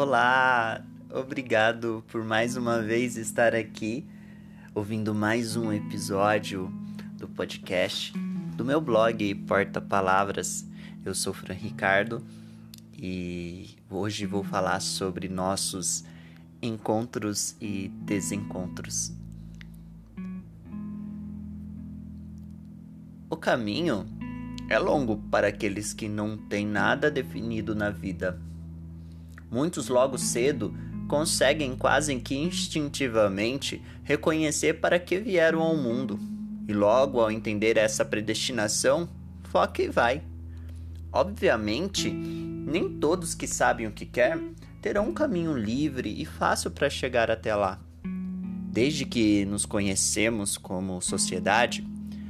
Olá, obrigado por mais uma vez estar aqui ouvindo mais um episódio do podcast do meu blog Porta Palavras. Eu sou Fran Ricardo e hoje vou falar sobre nossos encontros e desencontros. O caminho é longo para aqueles que não têm nada definido na vida. Muitos logo cedo conseguem quase que instintivamente reconhecer para que vieram ao mundo. E logo ao entender essa predestinação, foca e vai. Obviamente, nem todos que sabem o que quer terão um caminho livre e fácil para chegar até lá. Desde que nos conhecemos como sociedade,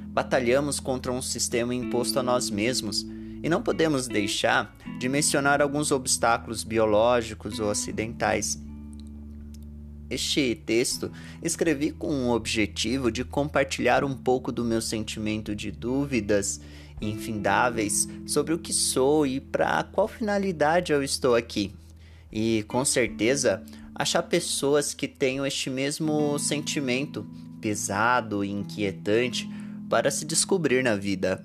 batalhamos contra um sistema imposto a nós mesmos e não podemos deixar de mencionar alguns obstáculos biológicos ou acidentais. Este texto escrevi com o objetivo de compartilhar um pouco do meu sentimento de dúvidas infindáveis sobre o que sou e para qual finalidade eu estou aqui. E com certeza achar pessoas que tenham este mesmo sentimento pesado e inquietante para se descobrir na vida.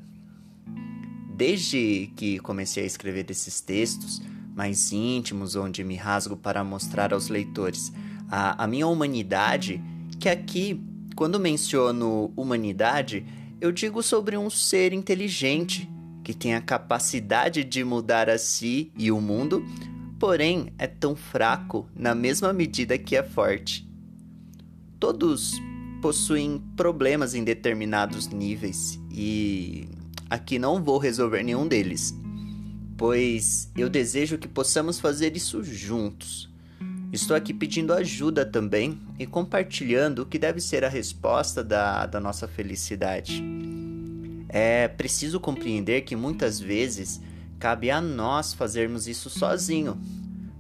Desde que comecei a escrever esses textos mais íntimos, onde me rasgo para mostrar aos leitores a, a minha humanidade, que aqui, quando menciono humanidade, eu digo sobre um ser inteligente que tem a capacidade de mudar a si e o mundo, porém é tão fraco na mesma medida que é forte. Todos possuem problemas em determinados níveis e aqui não vou resolver nenhum deles, pois eu desejo que possamos fazer isso juntos. Estou aqui pedindo ajuda também e compartilhando o que deve ser a resposta da, da nossa felicidade. É preciso compreender que muitas vezes cabe a nós fazermos isso sozinho.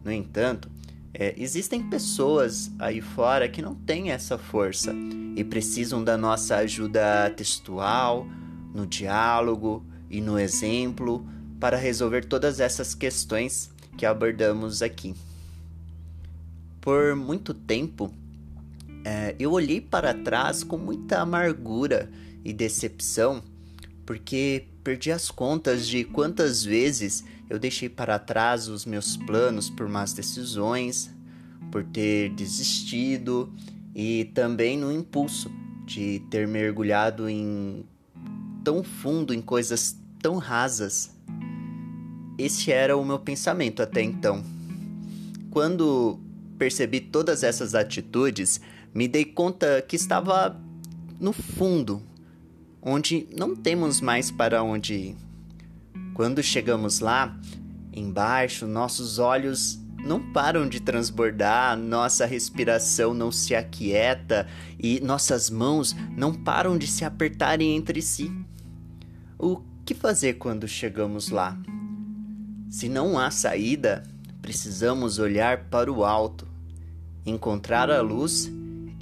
No entanto, é, existem pessoas aí fora que não têm essa força e precisam da nossa ajuda textual, no diálogo e no exemplo para resolver todas essas questões que abordamos aqui. Por muito tempo, é, eu olhei para trás com muita amargura e decepção, porque perdi as contas de quantas vezes eu deixei para trás os meus planos por más decisões, por ter desistido e também no impulso de ter mergulhado em tão fundo em coisas tão rasas. Esse era o meu pensamento até então. Quando percebi todas essas atitudes, me dei conta que estava no fundo, onde não temos mais para onde ir. Quando chegamos lá, embaixo, nossos olhos não param de transbordar, nossa respiração não se aquieta e nossas mãos não param de se apertarem entre si. O que fazer quando chegamos lá? Se não há saída, precisamos olhar para o alto, encontrar a luz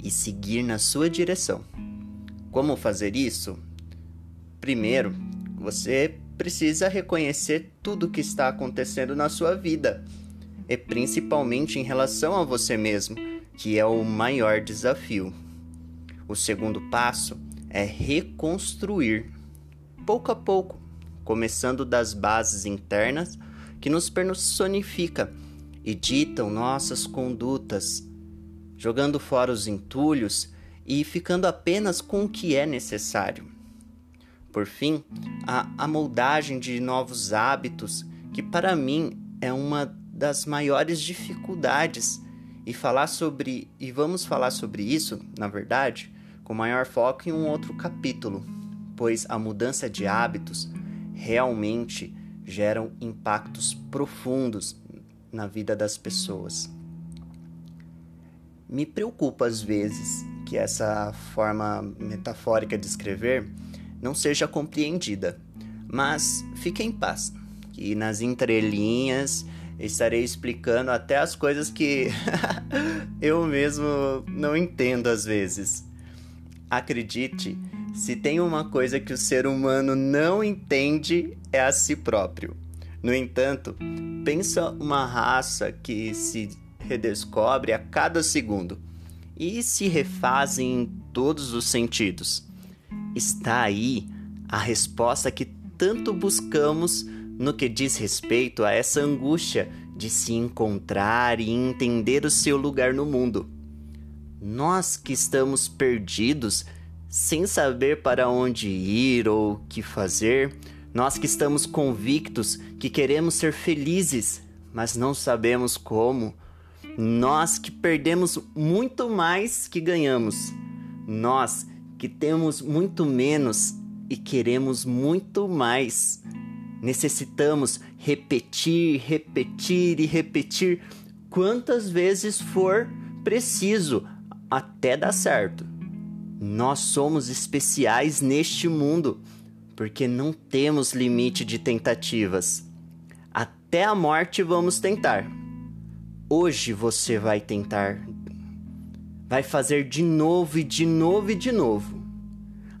e seguir na sua direção. Como fazer isso? Primeiro, você precisa reconhecer tudo o que está acontecendo na sua vida, e principalmente em relação a você mesmo, que é o maior desafio. O segundo passo é reconstruir, pouco a pouco, começando das bases internas que nos personifica e ditam nossas condutas, jogando fora os entulhos e ficando apenas com o que é necessário. Por fim, a, a moldagem de novos hábitos, que para mim é uma das maiores dificuldades. E falar sobre e vamos falar sobre isso, na verdade, com maior foco em um outro capítulo, pois a mudança de hábitos realmente geram impactos profundos na vida das pessoas. Me preocupa às vezes que essa forma metafórica de escrever não seja compreendida. Mas fique em paz, que nas entrelinhas estarei explicando até as coisas que eu mesmo não entendo às vezes. Acredite, se tem uma coisa que o ser humano não entende é a si próprio. No entanto, pensa uma raça que se redescobre a cada segundo e se refaz em todos os sentidos. Está aí a resposta que tanto buscamos no que diz respeito a essa angústia de se encontrar e entender o seu lugar no mundo. Nós que estamos perdidos, sem saber para onde ir ou o que fazer, nós que estamos convictos que queremos ser felizes, mas não sabemos como, nós que perdemos muito mais que ganhamos, nós que temos muito menos e queremos muito mais. Necessitamos repetir, repetir e repetir quantas vezes for preciso até dar certo. Nós somos especiais neste mundo porque não temos limite de tentativas. Até a morte vamos tentar. Hoje você vai tentar. Vai fazer de novo e de novo e de novo.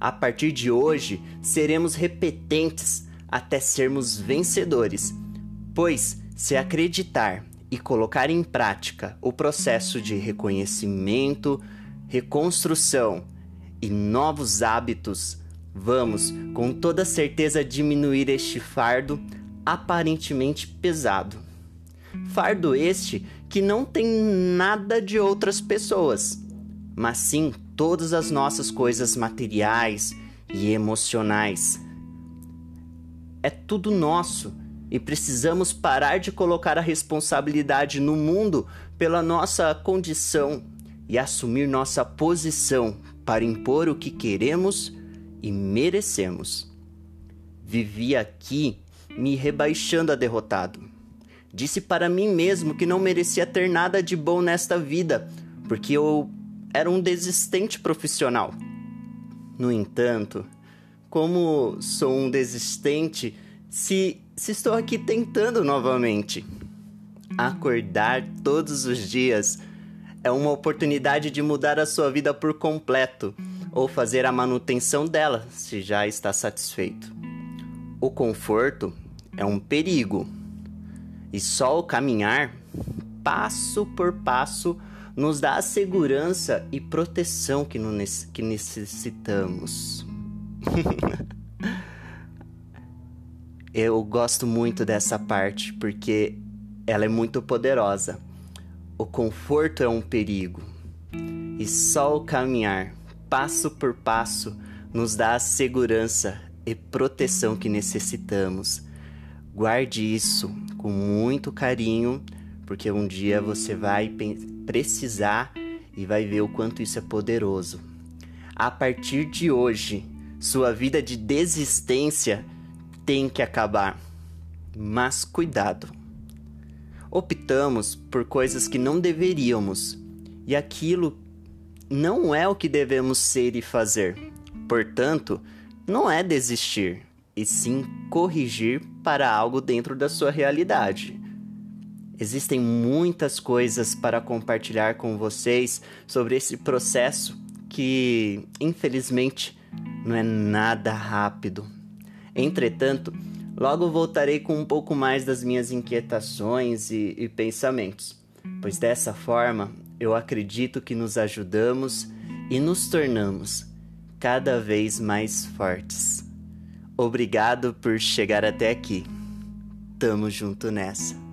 A partir de hoje, seremos repetentes até sermos vencedores. Pois, se acreditar e colocar em prática o processo de reconhecimento, reconstrução e novos hábitos, vamos com toda certeza diminuir este fardo aparentemente pesado. Fardo este que não tem nada de outras pessoas, mas sim todas as nossas coisas materiais e emocionais é tudo nosso e precisamos parar de colocar a responsabilidade no mundo pela nossa condição e assumir nossa posição para impor o que queremos e merecemos. Vivi aqui me rebaixando a derrotado. Disse para mim mesmo que não merecia ter nada de bom nesta vida, porque eu era um desistente profissional. No entanto, como sou um desistente se, se estou aqui tentando novamente. Acordar todos os dias é uma oportunidade de mudar a sua vida por completo ou fazer a manutenção dela se já está satisfeito. O conforto é um perigo e só o caminhar, passo por passo, nos dá a segurança e proteção que, que necessitamos. Eu gosto muito dessa parte porque ela é muito poderosa. O conforto é um perigo e só o caminhar, passo por passo, nos dá a segurança e proteção que necessitamos. Guarde isso com muito carinho, porque um dia você vai precisar e vai ver o quanto isso é poderoso. A partir de hoje, sua vida de desistência tem que acabar. Mas cuidado. Optamos por coisas que não deveríamos e aquilo não é o que devemos ser e fazer. Portanto, não é desistir, e sim corrigir para algo dentro da sua realidade. Existem muitas coisas para compartilhar com vocês sobre esse processo que, infelizmente, não é nada rápido. Entretanto, logo voltarei com um pouco mais das minhas inquietações e, e pensamentos, pois dessa forma eu acredito que nos ajudamos e nos tornamos cada vez mais fortes. Obrigado por chegar até aqui. Tamo junto nessa.